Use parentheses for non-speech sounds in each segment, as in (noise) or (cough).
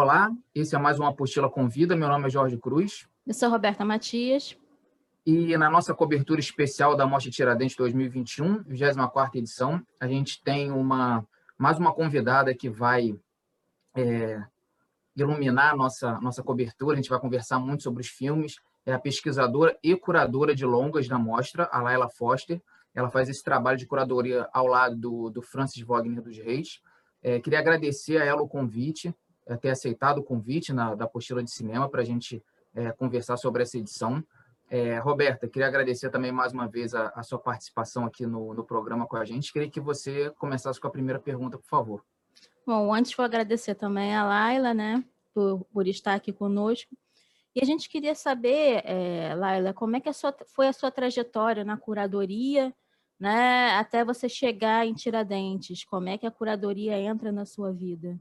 Olá, esse é mais uma Apostila Convida. Meu nome é Jorge Cruz. Eu sou Roberta Matias. E na nossa cobertura especial da Mostra Tiradentes 2021, 24ª edição, a gente tem uma mais uma convidada que vai é, iluminar a nossa, nossa cobertura. A gente vai conversar muito sobre os filmes. É a pesquisadora e curadora de longas da mostra, a Laila Foster. Ela faz esse trabalho de curadoria ao lado do, do Francis Wagner dos Reis. É, queria agradecer a ela o convite, ter aceitado o convite na, da apostila de cinema para a gente é, conversar sobre essa edição. É, Roberta, queria agradecer também mais uma vez a, a sua participação aqui no, no, programa com a gente. Queria que você começasse com a primeira pergunta, por favor. Bom, antes vou agradecer também a Laila, né, por, por estar aqui conosco. E a gente queria saber, é, Laila, como é que a sua, foi a sua trajetória na curadoria, né, até você chegar em Tiradentes? Como é que a curadoria entra na sua vida?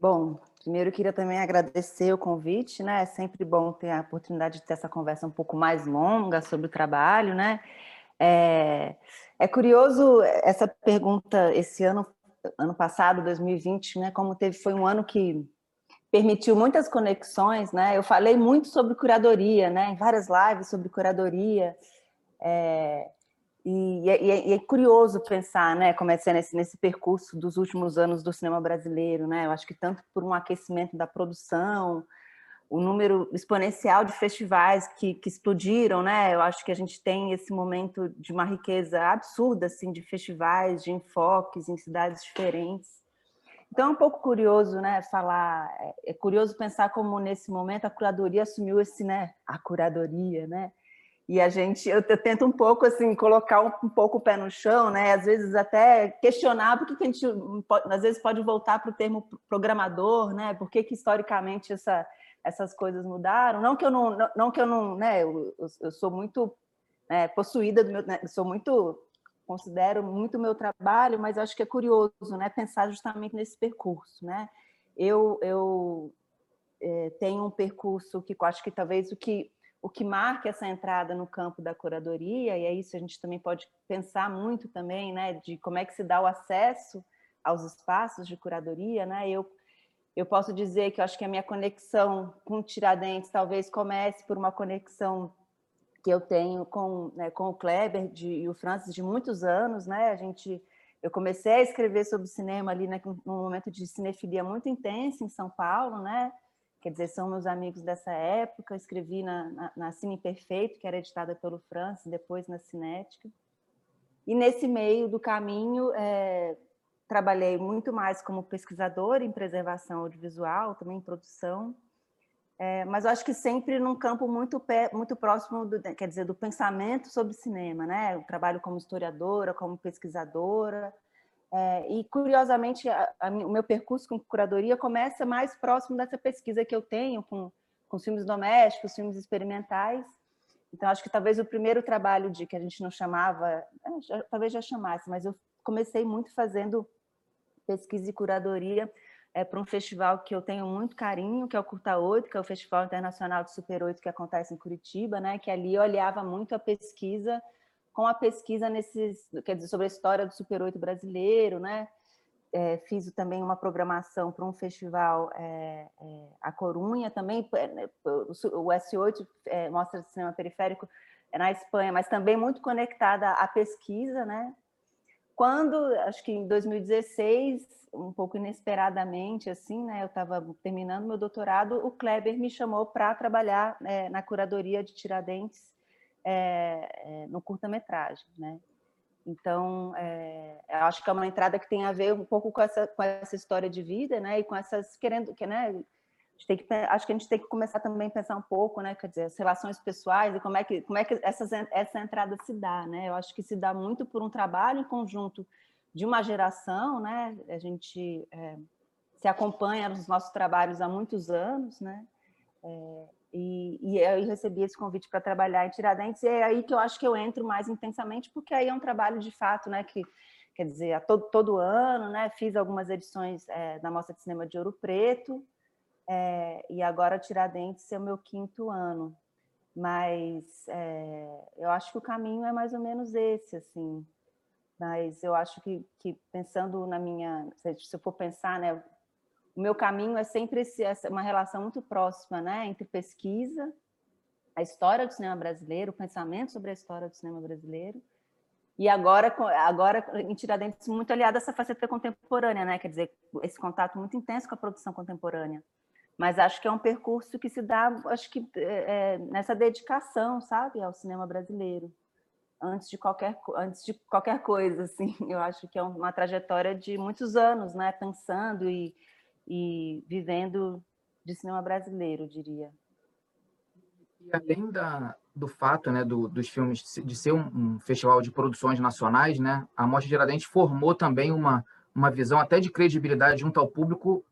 Bom, primeiro queria também agradecer o convite, né? É sempre bom ter a oportunidade de ter essa conversa um pouco mais longa sobre o trabalho, né? É, é curioso essa pergunta esse ano, ano passado, 2020, né? Como teve, foi um ano que permitiu muitas conexões, né? Eu falei muito sobre curadoria, né? Em várias lives sobre curadoria. É, e, e, é, e, é, curioso pensar, né, como é ser nesse, nesse percurso dos últimos anos do cinema brasileiro, né? Eu acho que tanto por um aquecimento da produção, o número exponencial de festivais que, que explodiram, né? Eu acho que a gente tem esse momento de uma riqueza absurda, assim, de festivais, de enfoques em cidades diferentes. Então é um pouco curioso, né, falar, é, é curioso pensar como nesse momento a curadoria assumiu esse, né, a curadoria, né, e a gente, eu, eu, tento um pouco assim colocar um, um, pouco o pé no chão, né? Às vezes até questionar por que a gente pode, às vezes pode voltar para o termo programador, né? Por que, que historicamente essa, essas coisas mudaram? Não que eu não, não, não que eu não, né? Eu, eu, eu sou muito né, possuída do meu, né? sou muito considero muito meu trabalho, mas acho que é curioso, né? Pensar justamente nesse percurso, né? Eu, eu é, tenho um percurso que acho que talvez o que o que marca essa entrada no campo da curadoria, e é isso a gente também pode pensar muito também, né, de como é que se dá o acesso aos espaços de curadoria, né, eu, eu posso dizer que eu acho que a minha conexão com Tiradentes talvez comece por uma conexão que eu tenho com, né, com o Kleber de, e o Francis de muitos anos, né, a gente, eu comecei a escrever sobre cinema ali né, num momento de cinefilia muito intensa em São Paulo, né, quer dizer, são meus amigos dessa época, escrevi na, na, na Cine Perfeito, que era editada pelo Francis, depois na Cinética. E nesse meio do caminho, é, trabalhei muito mais como pesquisadora em preservação audiovisual, também em produção, é, mas eu acho que sempre num campo muito, muito próximo, do, quer dizer, do pensamento sobre cinema, né? Eu trabalho como historiadora, como pesquisadora, é, e, curiosamente, a, a, o meu percurso com curadoria começa mais próximo dessa pesquisa que eu tenho com, com filmes domésticos, filmes experimentais. Então, acho que talvez o primeiro trabalho de que a gente não chamava, é, já, talvez já chamasse, mas eu comecei muito fazendo pesquisa e curadoria é, para um festival que eu tenho muito carinho, que é o Curta 8, que é o Festival Internacional de Super 8 que acontece em Curitiba, né? que ali eu olhava muito a pesquisa com a pesquisa nesses, quer dizer, sobre a história do Super 8 brasileiro, né? É, fiz também uma programação para um festival, é, é, a Corunha também, é, né, o S8 é, mostra de cinema periférico é na Espanha, mas também muito conectada à pesquisa, né? Quando, acho que em 2016, um pouco inesperadamente, assim, né? Eu estava terminando meu doutorado, o Kleber me chamou para trabalhar na curadoria de Tiradentes é, é, no curta-metragem, né? Então, é, acho que é uma entrada que tem a ver um pouco com essa, com essa história de vida, né? E com essas querendo, que, né? tem que, acho que a gente tem que começar também a pensar um pouco, né? Quer dizer, as relações pessoais e como é que como é que essas, essa entrada se dá, né? Eu acho que se dá muito por um trabalho em conjunto de uma geração, né? A gente é, se acompanha nos nossos trabalhos há muitos anos, né? É, e, e eu recebi esse convite para trabalhar em Tiradentes, e é aí que eu acho que eu entro mais intensamente, porque aí é um trabalho de fato, né, que quer dizer, a todo, todo ano, né, fiz algumas edições é, da Mostra de Cinema de Ouro Preto, é, e agora Tiradentes é o meu quinto ano. Mas é, eu acho que o caminho é mais ou menos esse, assim. Mas eu acho que, que pensando na minha... Se eu for pensar, né, o meu caminho é sempre esse, uma relação muito próxima, né, entre pesquisa, a história do cinema brasileiro, o pensamento sobre a história do cinema brasileiro, e agora, agora em Tiradentes, muito aliado a essa faceta contemporânea, né? quer dizer, esse contato muito intenso com a produção contemporânea. Mas acho que é um percurso que se dá, acho que é, é nessa dedicação, sabe, ao cinema brasileiro, antes de qualquer, antes de qualquer coisa, assim. Eu acho que é uma trajetória de muitos anos, né? Pensando e, e vivendo de cinema brasileiro, diria. E além da, do fato né, do, dos filmes de ser um, um, festival de produções nacionais, né, a Mostra Tiradentes formou também uma, uma visão até de credibilidade junto ao público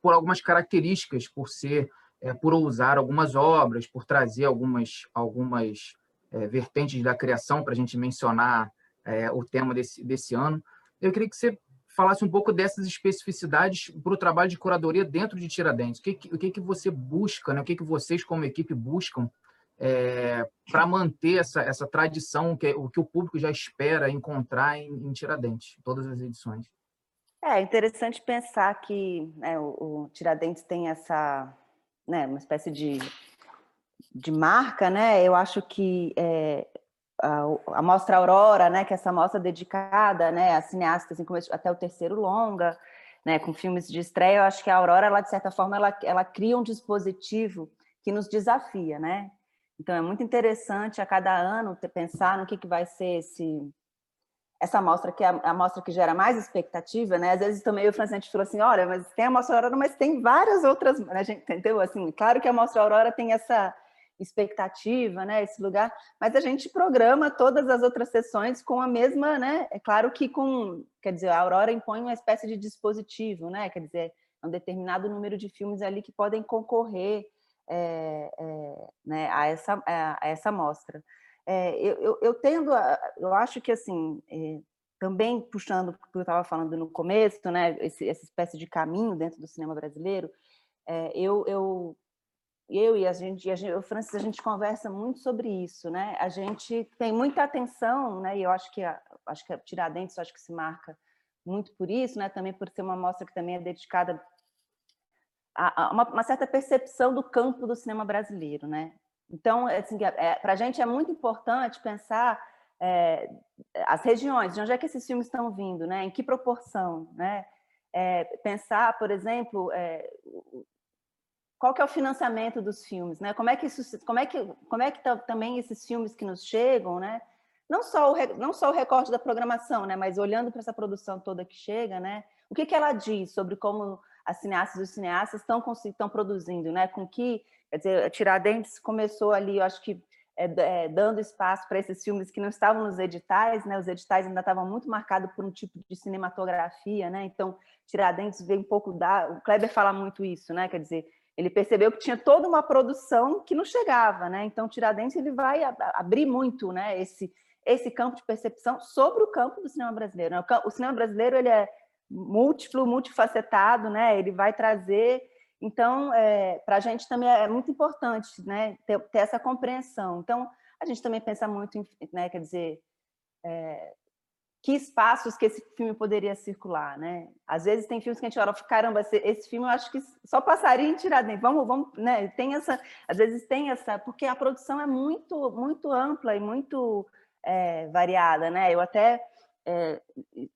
por algumas características, por ser, é, por usar algumas obras, por trazer algumas, algumas é, vertentes da criação para a gente mencionar é, o tema desse, desse ano. Eu queria que você falasse um pouco dessas especificidades para o trabalho de curadoria dentro de Tiradentes. O que, o que, que você busca, né? o que, que vocês, como equipe, buscam é, para manter essa, essa tradição, que, é, o que o público já espera encontrar em, em Tiradentes, todas as edições? É interessante pensar que né, o, o, Tiradentes tem essa, né, uma espécie de, de marca, né? Eu acho que é, a, a Mostra Aurora, né, que é essa mostra dedicada né, a cineastas assim, até o terceiro longa, né, com filmes de estreia, eu acho que a Aurora, ela, de certa forma, ela, ela cria um dispositivo que nos desafia, né? Então, é muito interessante a cada ano pensar no que, que vai ser esse, essa amostra, que é a amostra que gera mais expectativa, né? Às vezes também o Francente falou assim, olha, mas tem a amostra Aurora, mas tem várias outras, né? gente, entendeu? Assim, claro que a amostra Aurora tem essa expectativa, né, esse lugar, mas a gente programa todas as outras sessões com a mesma, né, é claro que com, quer dizer, a Aurora impõe uma espécie de dispositivo, né, quer dizer, um determinado número de filmes ali que podem concorrer é, é, né, a, essa, a essa mostra. É, eu, eu, eu, tendo, a, eu acho que, assim, é, também puxando o que eu estava falando no começo, né, esse, essa espécie de caminho dentro do cinema brasileiro, é, eu, eu eu e a gente, a gente, o Francis, a gente conversa muito sobre isso, né? A gente tem muita atenção, né? E eu acho que acho que a Tiradentes acho que se marca muito por isso, né? Também por ser uma mostra que também é dedicada a, a uma, uma, certa percepção do campo do cinema brasileiro, né? Então, assim, é, para a gente é muito importante pensar é, as regiões, de onde é que esses filmes estão vindo, né? Em que proporção, né? É, pensar, por exemplo, é, qual que é o financiamento dos filmes, né? Como é que isso, como é que, como é que tá, também esses filmes que nos chegam, né? Não só o não só o recorte da programação, né? Mas olhando para essa produção toda que chega, né? O que que ela diz sobre como as cineastas e os cineastas estão estão produzindo, né? Com que, quer dizer, Tiradentes começou ali, eu acho que é, é, dando espaço para esses filmes que não estavam nos editais, né? Os editais ainda estavam muito marcados por um tipo de cinematografia, né? Então, Tiradentes veio um pouco da, o Kleber fala muito isso, né? Quer dizer, ele percebeu que tinha toda uma produção que não chegava, né? Então, Tiradentes ele vai abrir muito, né? Esse esse campo de percepção sobre o campo do cinema brasileiro. Né? O cinema brasileiro ele é múltiplo, multifacetado, né? Ele vai trazer então, é, para a gente também é muito importante né, ter, ter, essa compreensão. Então, a gente também pensa muito em, né, quer dizer, é, que espaços que esse filme poderia circular, né? Às vezes tem filmes que a gente olha, caramba, esse filme eu acho que só passaria em Tiradentes. Vamos, vamos, né? Tem essa, às vezes tem essa, porque a produção é muito, muito ampla e muito é, variada, né? Eu até é,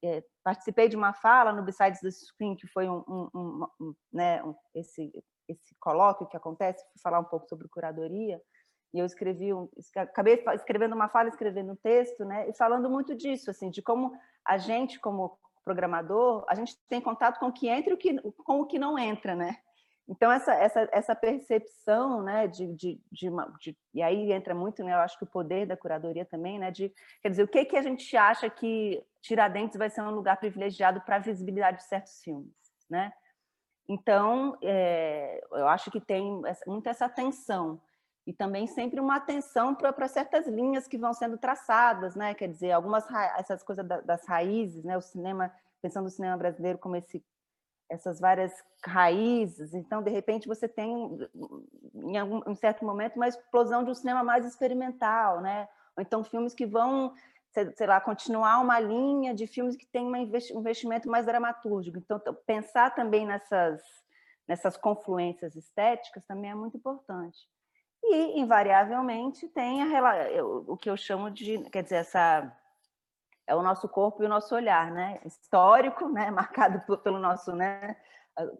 é, participei de uma fala no Besides the Screen, que foi um, um, um, um né, esse esse colóquio que acontece, falar um pouco sobre curadoria e eu escrevi um, acabei escrevendo uma fala, escrevendo um texto, né, e falando muito disso, assim, de como a gente, como programador, a gente tem contato com o que entra e o que, com o que não entra, né? Então, essa, essa, essa percepção, né, de, de, de, uma, de, e aí entra muito, né, eu acho que o poder da curadoria também, né, de, quer dizer, o que, que a gente acha que Tiradentes vai ser um lugar privilegiado para a visibilidade de certos filmes, né? Então, é, eu acho que tem muito essa tensão e também sempre uma atenção para certas linhas que vão sendo traçadas, né? Quer dizer, algumas essas coisas das raízes, né? O cinema, pensando no cinema brasileiro como esse essas várias raízes, então de repente você tem em algum em certo momento uma explosão de um cinema mais experimental, né? Ou então filmes que vão sei lá, continuar uma linha de filmes que tem um investimento mais dramatúrgico. Então, pensar também nessas nessas confluências estéticas também é muito importante. E, invariavelmente, tem a, o que eu chamo de, quer dizer, essa é o nosso corpo e o nosso olhar, né? Histórico, né? (laughs) Marcado por, pelo nosso, né?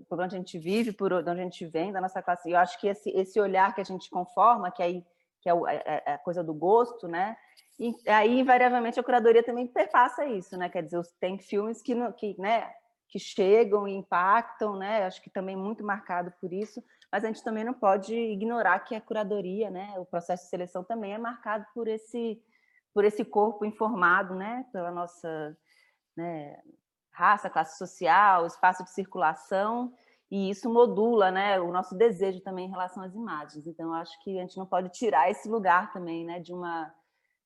Por onde a gente vive, por onde a gente vem, da nossa classe. E eu acho que esse, esse olhar que a gente conforma, que aí que é, é, é a coisa do gosto, né? E aí, invariavelmente, a curadoria também perpassa isso, né? Quer dizer, tem filmes que, que, né, que chegam e impactam, né? Acho que também muito marcado por isso, mas a gente também não pode ignorar que a curadoria, né? O processo de seleção também é marcado por esse, por esse corpo informado, né? Pela nossa né, raça, classe social, espaço de circulação, e isso modula né, o nosso desejo também em relação às imagens. Então, acho que a gente não pode tirar esse lugar também, né, de uma,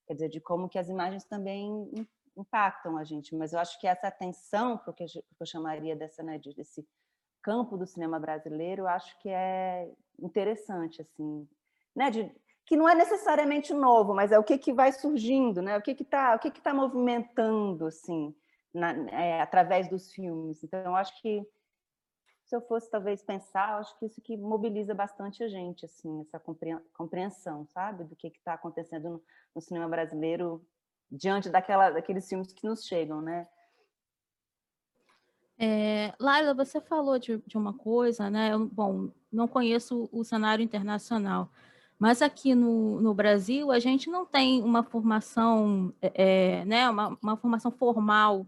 quer dizer, de como que as imagens também impactam a gente. Mas eu acho que essa atenção, porque eu chamaria dessa, né, desse campo do cinema brasileiro, acho que é interessante, assim, né, de, que não é necessariamente novo, mas é o que que vai surgindo, né, o que está, o que que tá movimentando, assim, na, é, através dos filmes. Então, acho que se eu fosse talvez pensar, acho que isso que mobiliza bastante a gente, assim, essa compreensão, sabe, do que está acontecendo no, no, cinema brasileiro diante daquela, daqueles filmes que nos chegam, né? É, Laila, você falou de, de uma coisa, né? Eu, bom, não conheço o cenário internacional, mas aqui no, no Brasil a gente não tem uma formação, é, né? Uma, uma formação formal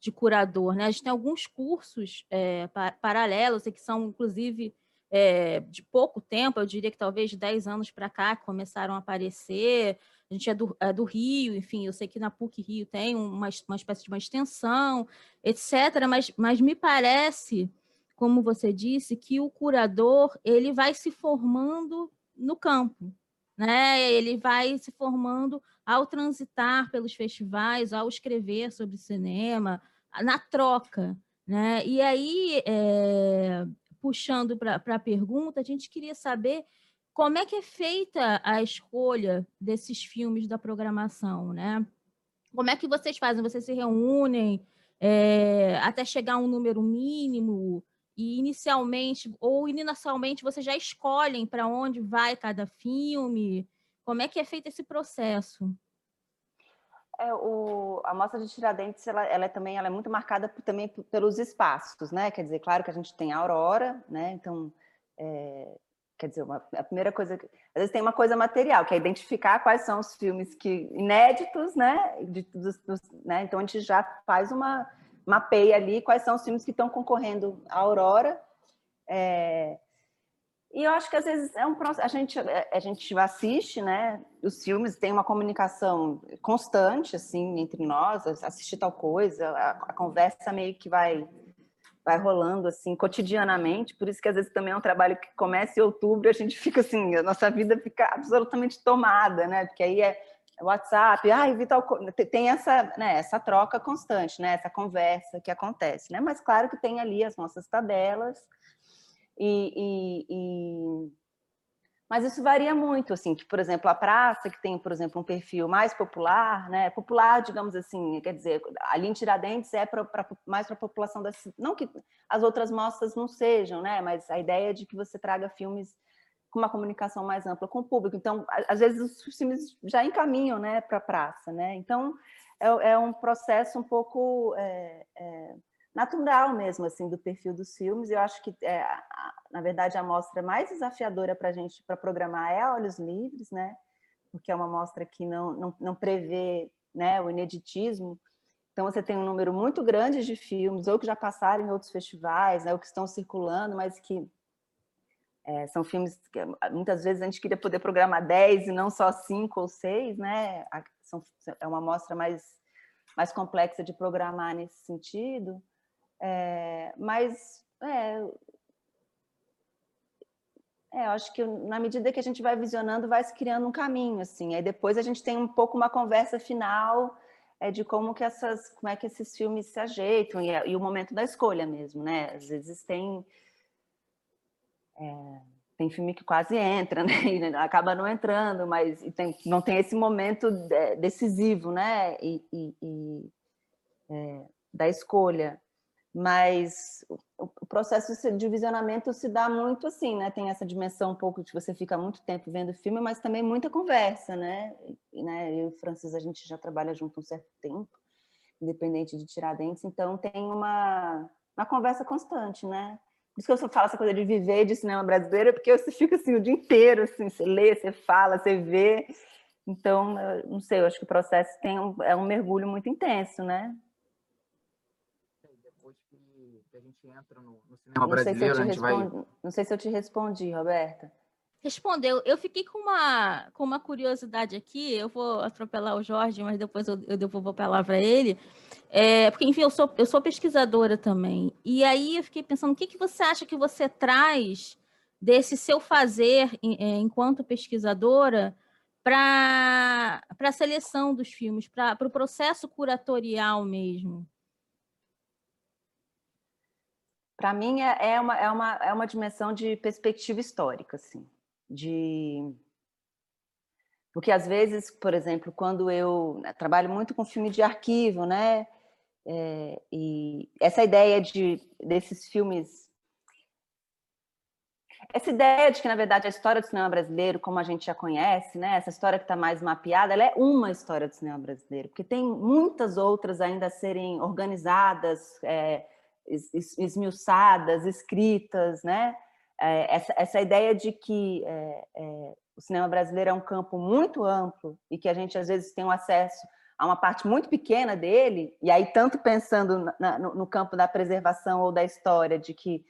de curador. Né? A gente tem alguns cursos é, paralelos, que são, inclusive, é, de pouco tempo, eu diria que talvez de 10 anos para cá, que começaram a aparecer. A gente é do, é do, Rio, enfim, eu sei que na PUC Rio tem uma, uma espécie de uma extensão, etc. Mas, mas me parece, como você disse, que o curador ele vai se formando no campo, né? Ele vai se formando ao transitar pelos festivais, ao escrever sobre cinema, na troca. Né? E aí, é, puxando para a pergunta, a gente queria saber como é que é feita a escolha desses filmes da programação, né? Como é que vocês fazem? Vocês se reúnem é, até chegar a um número mínimo e inicialmente ou inicialmente vocês já escolhem para onde vai cada filme? Como é que é feito esse processo? É, o, a mostra de Tiradentes, ela, ela é também ela é muito marcada também pelos espaços, né? Quer dizer, claro que a gente tem a Aurora, né? Então, é, quer dizer, uma, a primeira coisa, às vezes tem uma coisa material, que é identificar quais são os filmes que inéditos, né? De, dos, dos, né? Então a gente já faz uma mapeia ali quais são os filmes que estão concorrendo à Aurora. É, e eu acho que às vezes é um processo, a gente é, a gente assiste, né, os filmes, tem uma comunicação constante assim entre nós, assistir tal coisa, a, a, conversa meio que vai vai rolando assim cotidianamente, por isso que às vezes também é um trabalho que começa em outubro e a gente (laughs) fica assim, a nossa vida fica absolutamente tomada, né? Porque aí é WhatsApp, ah, vi tal coisa, tem essa, né, essa troca constante, né, essa conversa que acontece, né? Mas claro que tem ali as nossas tabelas, e, e, e... Mas isso varia muito, assim, que, por exemplo, a praça, que tem, por exemplo, um perfil mais popular, né? Popular, digamos assim, quer dizer, ali em Tiradentes é pra, pra mais para a população da Não que as outras mostras não sejam, né? Mas a ideia é de que você traga filmes com uma comunicação mais ampla com o público. Então, às vezes, os filmes já encaminham né, para a praça, né? Então, é, é, um processo um pouco... É, é, natural mesmo, assim, do perfil dos filmes. Eu acho que, é, na verdade, a mostra mais desafiadora para a gente, para programar, é Olhos Livres, né? Porque é uma mostra que não, não, não prevê né, o ineditismo. Então, você tem um número muito grande de filmes, ou que já passaram em outros festivais, né, ou que estão circulando, mas que é, são filmes que muitas vezes a gente queria poder programar 10 e não só 5 ou 6, né? São, é uma mostra mais, mais complexa de programar nesse sentido. É, mas, é, é, acho que na medida que a gente vai visionando, vai se criando um caminho, assim. Aí depois a gente tem um pouco uma conversa final é, de como que essas, como é que esses filmes se ajeitam e, e o momento da escolha mesmo, né? Às vezes tem é, tem filme que quase entra, (laughs) né? E acaba não entrando, mas tem, não tem esse momento decisivo, né? E, e, e é, da escolha. Mas o processo de visionamento se dá muito assim, né? Tem essa dimensão um pouco de você fica muito tempo vendo filme, mas também muita conversa, né? E, né? Eu e Francis, a gente já trabalha junto um certo tempo, independente de Tiradentes, então tem uma, uma conversa constante, né? Por isso que eu falo essa coisa de viver de cinema brasileiro, porque você (laughs) fica assim o dia inteiro, assim, você lê, você fala, você vê. Então, não sei, eu acho que o processo tem um, é um mergulho muito intenso, né? A gente entra no, no cinema não brasileiro, se a gente respondi, vai... Não sei se eu te respondi, Roberta. Respondeu. Eu fiquei com uma, com uma curiosidade aqui, eu vou atropelar o Jorge, mas depois eu, eu devolvo a palavra a ele. É, porque, enfim, eu sou, eu sou pesquisadora também. E aí eu fiquei pensando, o que, que você acha que você traz desse seu fazer é, enquanto pesquisadora para a seleção dos filmes, para o pro processo curatorial mesmo? Para mim é, é, uma, é, uma, é uma dimensão de perspectiva histórica, assim, de porque às vezes, por exemplo, quando eu né, trabalho muito com filme de arquivo, né, é, e essa ideia de desses filmes, essa ideia de que na verdade a história do cinema brasileiro, como a gente já conhece, né, essa história que está mais mapeada, ela é uma história do cinema brasileiro, porque tem muitas outras ainda a serem organizadas. É, esmiuçadas, escritas, né? É, essa, essa ideia de que é, é, o cinema brasileiro é um campo muito amplo e que a gente às vezes tem um acesso a uma parte muito pequena dele, e aí tanto pensando na, no, no, campo da preservação ou da história, de que,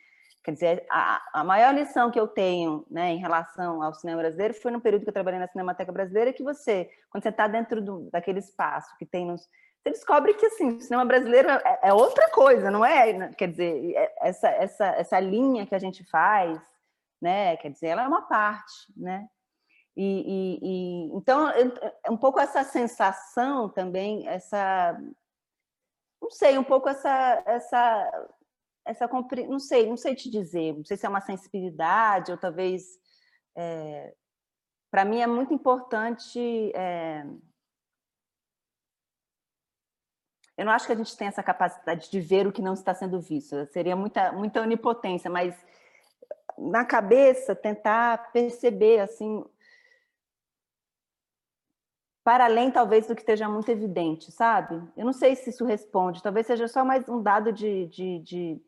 quer dizer, a, a maior lição que eu tenho né, em relação ao cinema brasileiro foi no período que eu trabalhei na Cinemateca Brasileira, que você, quando você está dentro do, daquele espaço que tem nos você descobre que assim, o cinema brasileiro é, é outra coisa, não é? Quer dizer, é, essa, essa, essa linha que a gente faz, né? Quer dizer, ela é uma parte, né? E, e, e, então é um pouco essa sensação também, essa não sei, um pouco essa essa essa não sei, não sei te dizer, não sei se é uma sensibilidade ou talvez é, para mim é muito importante é, Eu não acho que a gente tem essa capacidade de ver o que não está sendo visto. Seria muita, muita onipotência, mas na cabeça tentar perceber assim para além talvez do que esteja muito evidente, sabe? Eu não sei se isso responde. Talvez seja só mais um dado de, de, de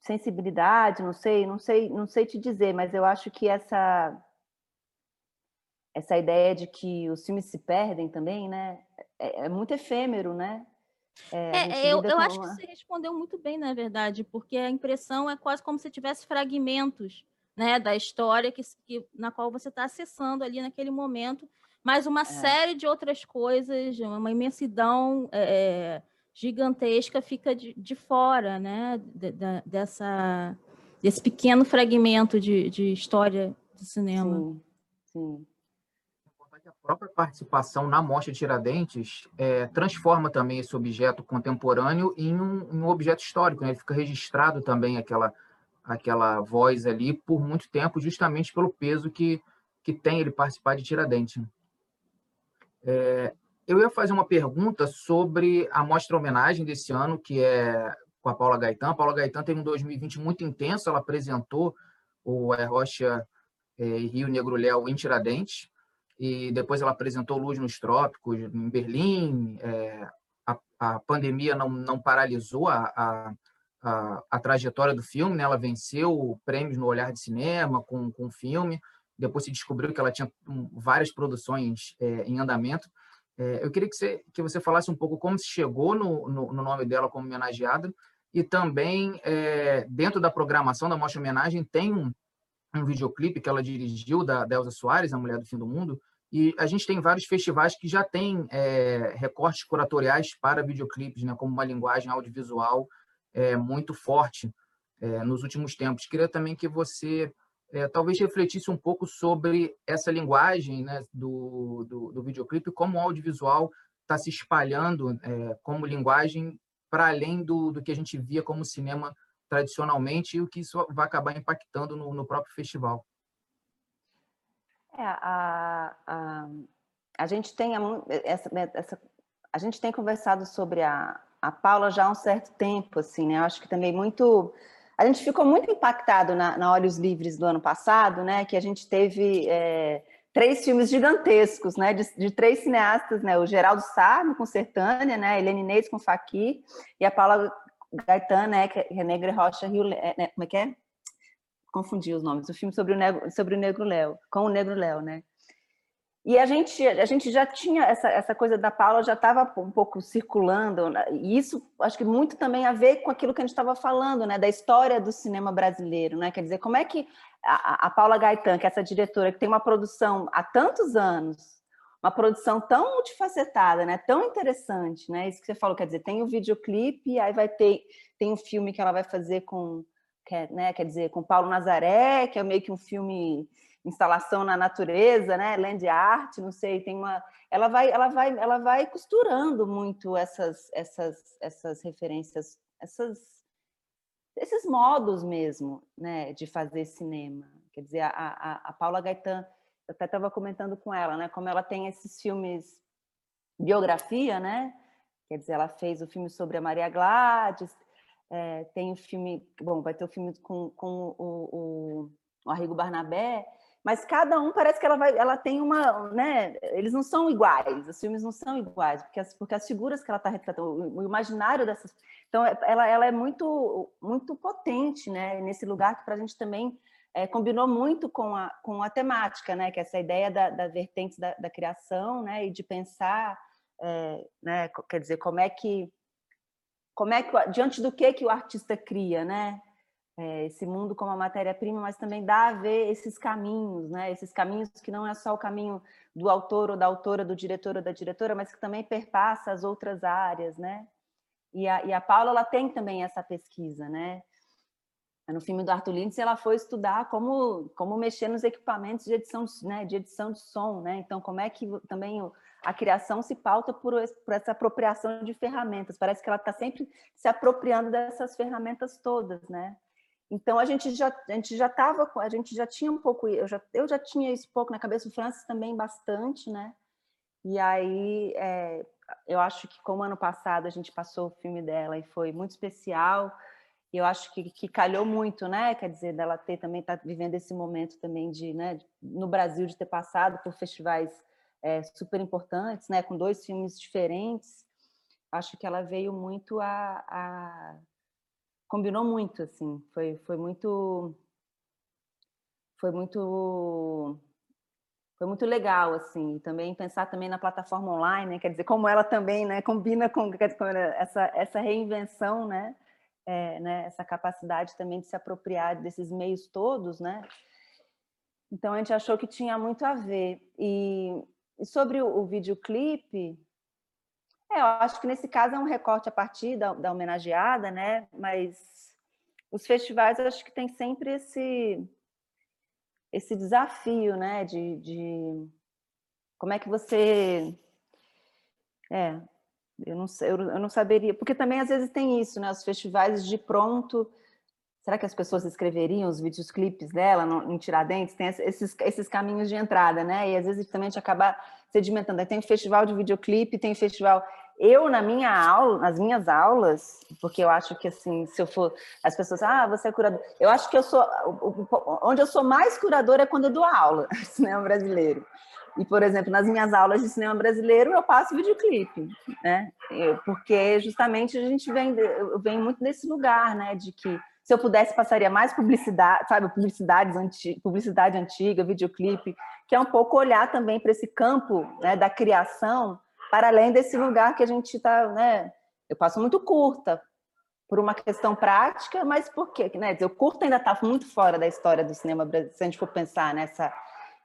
sensibilidade. Não sei, não sei, não sei te dizer. Mas eu acho que essa essa ideia de que os filmes se perdem também, né? É, é muito efêmero, né? É, é eu, eu acho que você respondeu muito bem, na verdade, porque a impressão é quase como se tivesse fragmentos né, da história que, que na qual você está acessando ali naquele momento, mas uma é. série de outras coisas, uma imensidão é, gigantesca fica de, de fora né, de, de, dessa, desse pequeno fragmento de, de história de cinema. Sim, sim a própria participação na Mostra Tiradentes é, transforma também esse objeto contemporâneo em um, um objeto histórico. Né? Ele fica registrado também aquela, aquela voz ali por muito tempo, justamente pelo peso que, que tem ele participar de Tiradentes. É, eu ia fazer uma pergunta sobre a mostra homenagem desse ano, que é com a Paula Gaetan. A Paula Gaetan teve um 2020 muito intenso, ela apresentou o Rocha é, Rio Negro Léo em Tiradentes, e depois ela apresentou Luz nos Trópicos em Berlim. É, a, a, pandemia não, não paralisou a, a, a, trajetória do filme, né? ela venceu prêmios no Olhar de Cinema com, com o filme, depois se descobriu que ela tinha várias produções é, em andamento. É, eu queria que você, que você falasse um pouco como se chegou no, no, no nome dela como homenageada e também, é, dentro da programação da Mostra Homenagem, tem um, um videoclipe que ela dirigiu, da, da Soares, A Mulher do Fim do Mundo, e a gente tem vários festivais que já têm é, recortes curatoriais para videoclipes, né, como uma linguagem audiovisual é, muito forte é, nos últimos tempos. Queria também que você talvez refletisse um pouco sobre essa linguagem né, do, do, do videoclipe, como o audiovisual está se espalhando como linguagem para além do, do que a gente via como cinema tradicionalmente e o que isso vai acabar impactando no, no próprio festival. É, a, a, a gente tem essa, né, essa, a gente tem conversado sobre a, a Paula já há um certo tempo, assim, né? Eu acho que também muito a gente ficou muito impactado na, na Olhos Livres do ano passado, né? Que a gente teve é, três filmes gigantescos, né? De, de, três cineastas, né? O Geraldo Sarno com Sertânia, né? Helene Inês com Faqui e a Paula Gaetan, né? Que é Negre Rocha Rio, é, né? como é que é? Confundi os nomes. O filme sobre o Negro, sobre o Negro Léo, com o Negro Léo, né? E a gente, a gente já tinha essa, essa coisa da Paula, já estava um pouco circulando, né? e isso acho que muito também a ver com aquilo que a gente estava falando, né, da história do cinema brasileiro, né? Quer dizer, como é que a, a Paula Gaetan, que é essa diretora que tem uma produção há tantos anos, uma produção tão multifacetada, né, tão interessante, né? Isso que você falou, quer dizer, tem o videoclipe, aí vai ter tem um filme que ela vai fazer com, quer, né, quer dizer, com Paulo Nazaré, que é meio que um filme instalação na natureza, né? Land art, não sei, tem uma, ela vai, ela vai, ela vai costurando muito essas, essas, essas referências, essas, esses modos mesmo, né? De fazer cinema. Quer dizer, a, a, a Paula Gaetan, eu até estava comentando com ela, né? Como ela tem esses filmes biografia, né? Quer dizer, ela fez o filme sobre a Maria Gladys, é, tem o filme, bom, vai ter o filme com, com o, o, o Arrigo Barnabé, mas cada um parece que ela vai, ela tem uma, né? Eles não são iguais, os filmes não são iguais, porque as, porque as figuras que ela está retratando, o, o, imaginário dessas, então é, ela, ela é muito, muito potente, né? Nesse lugar que para a gente também é, combinou muito com a, com a temática, né? Que é essa ideia da, da vertente da, da criação, né? E de pensar, é, né? Quer dizer, como é que, como é que diante do que que o artista cria, né? é, esse mundo como a matéria-prima, mas também dá a ver esses caminhos, né? Esses caminhos que não é só o caminho do autor ou da autora, do diretor ou da diretora, mas que também perpassa as outras áreas, né? E a, e a Paula, ela tem também essa pesquisa, né? No filme do Arthur Lindsay, ela foi estudar como, como mexer nos equipamentos de edição, né, de edição de som, né? Então, como é que também a criação se pauta por, por essa apropriação de ferramentas. Parece que ela está sempre se apropriando dessas ferramentas todas, né? Então a gente já a gente já estava a gente já tinha um pouco eu já eu já tinha isso um pouco na cabeça o Francis também bastante, né? E aí é, eu acho que como ano passado a gente passou o filme dela e foi muito especial, eu acho que, que calhou muito, né? Quer dizer, dela ter também tá vivendo esse momento também de, né? No Brasil de ter passado por festivais é, super importantes, né? Com dois filmes diferentes, acho que ela veio muito a, a combinou muito, assim, foi, foi muito, foi muito, foi muito legal, assim, também pensar também na plataforma online, né? quer dizer, como ela também, né, combina com, com essa, essa reinvenção, né, é, né, essa capacidade também de se apropriar desses meios todos, né, então a gente achou que tinha muito a ver, e, e sobre o, o videoclipe, é, eu acho que nesse caso é um recorte a partir da, da homenageada, né? Mas os festivais eu acho que tem sempre esse esse desafio, né? De, de como é que você é, eu não, eu, eu não saberia, porque também às vezes tem isso, né? Os festivais de pronto Será que as pessoas escreveriam os vídeos clipes dela no, em Tiradentes? Tem esses, esses caminhos de entrada, né? E às vezes também a gente acaba sedimentando. Aí tem o festival de videoclipe, tem o festival eu na minha aula, nas minhas aulas, porque eu acho que assim, se eu for, as pessoas, ah, você é curador. Eu acho que eu sou, onde eu sou mais curadora é quando eu dou aula (laughs) de cinema brasileiro. E, por exemplo, nas minhas aulas de cinema brasileiro, eu passo videoclipe, né? Porque justamente a gente vem, eu venho muito desse lugar, né? De que se eu pudesse, passaria mais publicidade, sabe? Publicidades anti, publicidade antiga, videoclipe, que é um pouco olhar também para esse campo né, da criação para além desse lugar que a gente está, né? Eu passo muito curta por uma questão prática, mas por quê? Né? O curta ainda está muito fora da história do cinema brasileiro, se a gente for pensar nessa,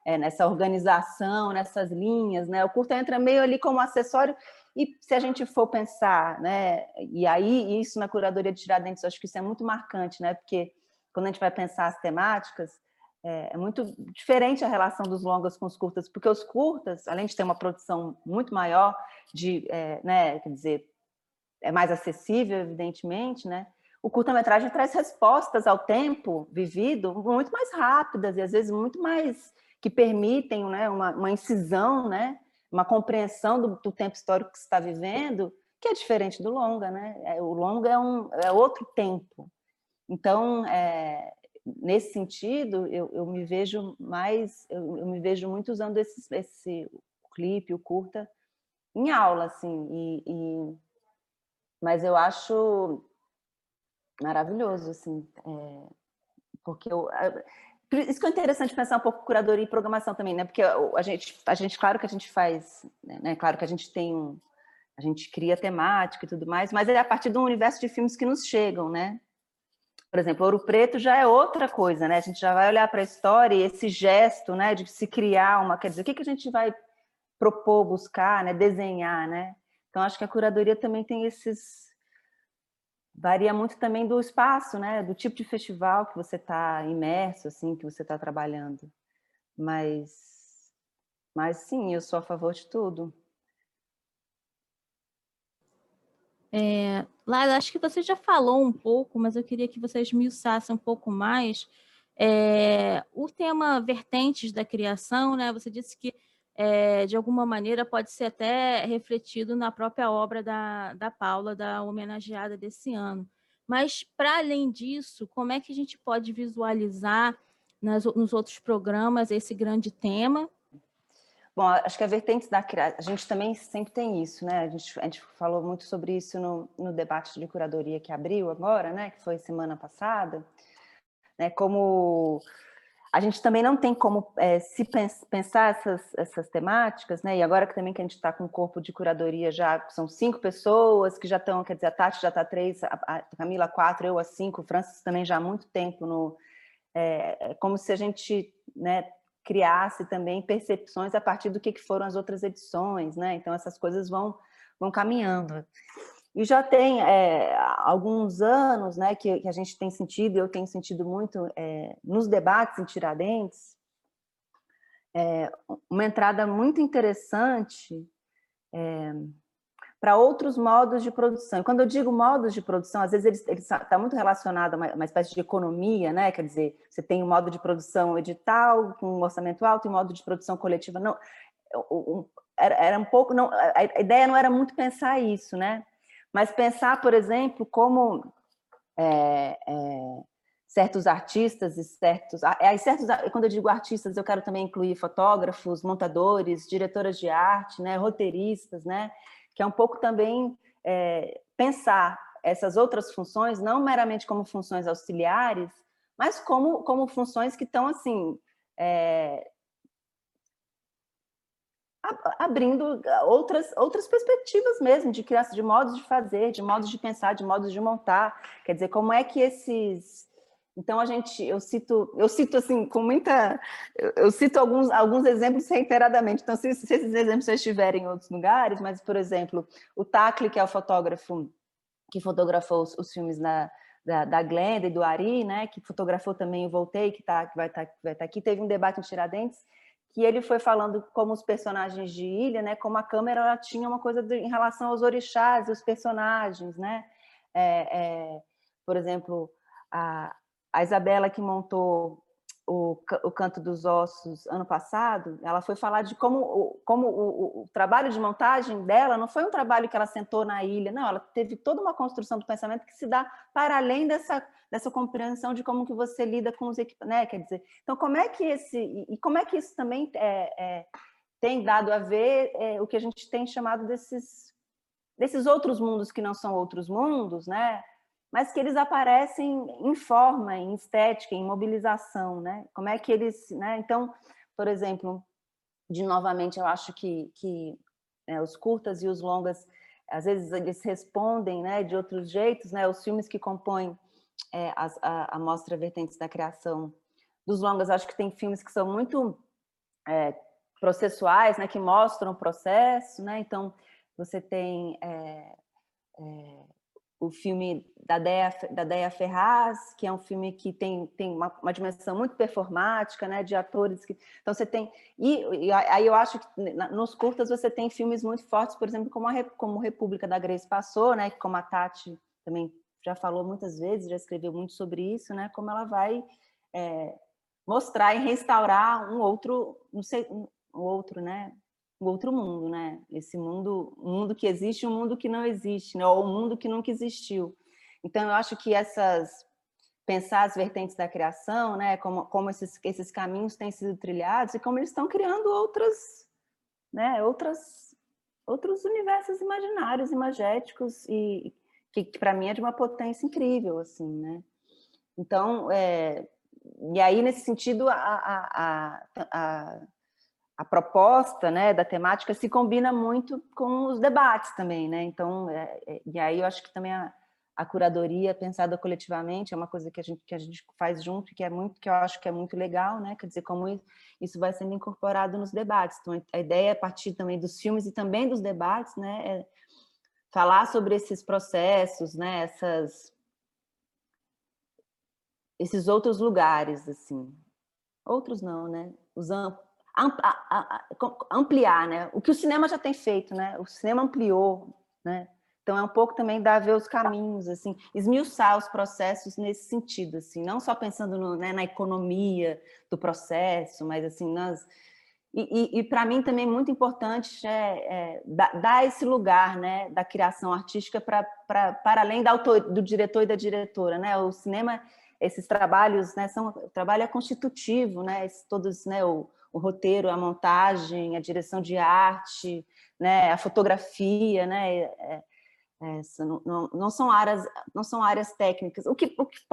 é, nessa organização, nessas linhas, né? O curta entra meio ali como acessório e se a gente for pensar, né? E aí isso na curadoria de Tiradentes, eu acho que isso é muito marcante, né? Porque quando a gente vai pensar as temáticas, é, é muito diferente a relação dos longas com os curtas, porque os curtas, além de ter uma produção muito maior, de, é, né, quer dizer, é mais acessível, evidentemente, né? O curta-metragem traz respostas ao tempo vivido muito mais rápidas e às vezes muito mais que permitem né, uma, uma incisão, né, uma compreensão do, do tempo histórico que se está vivendo que é diferente do longa, né? É, o longa é, um, é outro tempo. Então, é, nesse sentido, eu, eu, me vejo mais, eu, eu, me vejo muito usando esse, esse clipe, o curta, em aula, assim, e, e mas eu acho maravilhoso, assim, é, porque eu, isso que é interessante pensar um pouco curadoria e programação também, né? Porque a gente, a gente claro que a gente faz, né? Claro que a gente tem um, a gente cria temática e tudo mais, mas é a partir de um universo de filmes que nos chegam, né? Por exemplo, Ouro Preto já é outra coisa, né? A gente já vai olhar para a história e esse gesto, né, de se criar uma, quer dizer, o que que a gente vai propor, buscar, né, desenhar, né? Então acho que a curadoria também tem esses varia muito também do espaço, né? Do tipo de festival que você está imerso, assim, que você está trabalhando. Mas, mas sim, eu sou a favor de tudo. É, acho que você já falou um pouco, mas eu queria que vocês esmiuçassem um pouco mais é, o tema vertentes da criação, né? Você disse que é, de alguma maneira, pode ser até refletido na própria obra da, da Paula, da homenageada desse ano. Mas, para além disso, como é que a gente pode visualizar nas, nos outros programas esse grande tema? Bom, acho que a vertente da a gente também sempre tem isso, né? A gente, a gente falou muito sobre isso no, no debate de curadoria que abriu agora, né? Que foi semana passada, né? Como a gente também não tem como é, se pensar essas, essas temáticas, né? E agora que também que a gente está com um corpo de curadoria já são cinco pessoas que já estão, quer dizer, a Tati já está três, a, a Camila quatro, eu a cinco, o Francis também já há muito tempo no, é, é, como se a gente, né, criasse também percepções a partir do que, que foram as outras edições, né? Então essas coisas vão vão caminhando. E já tem é, alguns anos né, que, que, a gente tem sentido, eu tenho sentido muito é, nos debates em Tiradentes, é, uma entrada muito interessante é, para outros modos de produção. E quando eu digo modos de produção, às vezes ele está muito relacionado a uma, uma, espécie de economia, né? quer dizer, você tem um modo de produção edital, com um orçamento alto, e um modo de produção coletiva. Não, era, era um pouco, não, a ideia não era muito pensar isso, né? Mas pensar, por exemplo, como é, é, certos artistas e certos... É, certos... Quando eu digo artistas, eu quero também incluir fotógrafos, montadores, diretoras de arte, né, roteiristas, né, que é um pouco também é, pensar essas outras funções, não meramente como funções auxiliares, mas como, como funções que estão, assim, é, abrindo ah, outras, outras perspectivas mesmo, de criação, de modos de fazer, de modos de pensar, de modos de montar. Quer dizer, como é que esses... Então, a gente, eu cito, eu cito assim, com muita... Eu, cito alguns, alguns exemplos reiteradamente. Então, se, se esses exemplos estiverem em outros lugares, mas, por exemplo, o Tacli, que é o fotógrafo que fotografou os, os filmes na, da, da Glenda e do Ari, né, que fotografou também o Voltei, que, tá, que vai estar tá, vai tá aqui, teve um debate em Tiradentes, que ele foi falando como os personagens de Ilha, né, como a câmera ela tinha uma coisa de, em relação aos orixás e os personagens, né? É, é, por exemplo, a, a Isabela que montou o, o Canto dos Ossos ano passado, ela foi falar de como, como o, o, trabalho de montagem dela não foi um trabalho que ela sentou na ilha, não, ela teve toda uma construção do pensamento que se dá para além dessa, dessa compreensão de como que você lida com os equipamentos, né? quer dizer, então como é que esse, e como é que isso também é, é, tem dado a ver é, o que a gente tem chamado desses, desses outros mundos que não são outros mundos, né? Mas que eles aparecem em forma, em estética, em mobilização, né? Como é que eles, né? Então, por exemplo, de novamente, eu acho que, que né, os curtas e os longas, às vezes eles respondem, né, de outros jeitos, né? Os filmes que compõem é, a, a, a mostra Vertentes da Criação dos longas, acho que tem filmes que são muito é, processuais, né, que mostram o processo, né? Então, você tem é, é o filme da Deia, da Ferraz, que é um filme que tem, tem uma, uma dimensão muito performática, né, de atores que... Então você tem... E, e, aí eu acho que nos curtas você tem filmes muito fortes, por exemplo, como, a, como República da Grace Passou, né, como a Tati também já falou muitas vezes, já escreveu muito sobre isso, né, como ela vai é, mostrar e restaurar um outro, um, um outro, né, um outro mundo, né? Esse mundo, mundo que existe, um mundo que não existe, né? Ou um mundo que nunca existiu. Então, eu acho que essas pensar as vertentes da criação, né? Como, como esses, esses caminhos têm sido trilhados e como eles estão criando outras, né? Outras, outros universos imaginários, imagéticos e que, que para mim é de uma potência incrível, assim, né? Então, é, e aí nesse sentido a, a, a, a, proposta, né, da temática se combina muito com os debates também, né? Então, é, é, e aí eu acho que também a, a curadoria pensada coletivamente é uma coisa que a gente que a gente faz junto que é muito que eu acho que é muito legal né? Quer dizer como isso vai sendo incorporado nos debates. Então a ideia é partir também dos filmes e também dos debates né? É falar sobre esses processos né? Essas esses outros lugares assim. Outros não né? Os ampliar né o que o cinema já tem feito né o cinema ampliou né então é um pouco também dar a ver os caminhos, assim, esmiuçar os processos nesse sentido, assim, não só pensando no, né, na economia do processo, mas assim nas e, e, e para mim também muito importante é, é dar, esse lugar, né, da criação artística para além da autor, do diretor e da diretora, né? O cinema, esses trabalhos, né, são o trabalho é constitutivo, né? todos, né, o, o roteiro, a montagem, a direção de arte, né, a fotografia, né? É, não, não, não, são áreas, não são áreas técnicas. O que, o que pode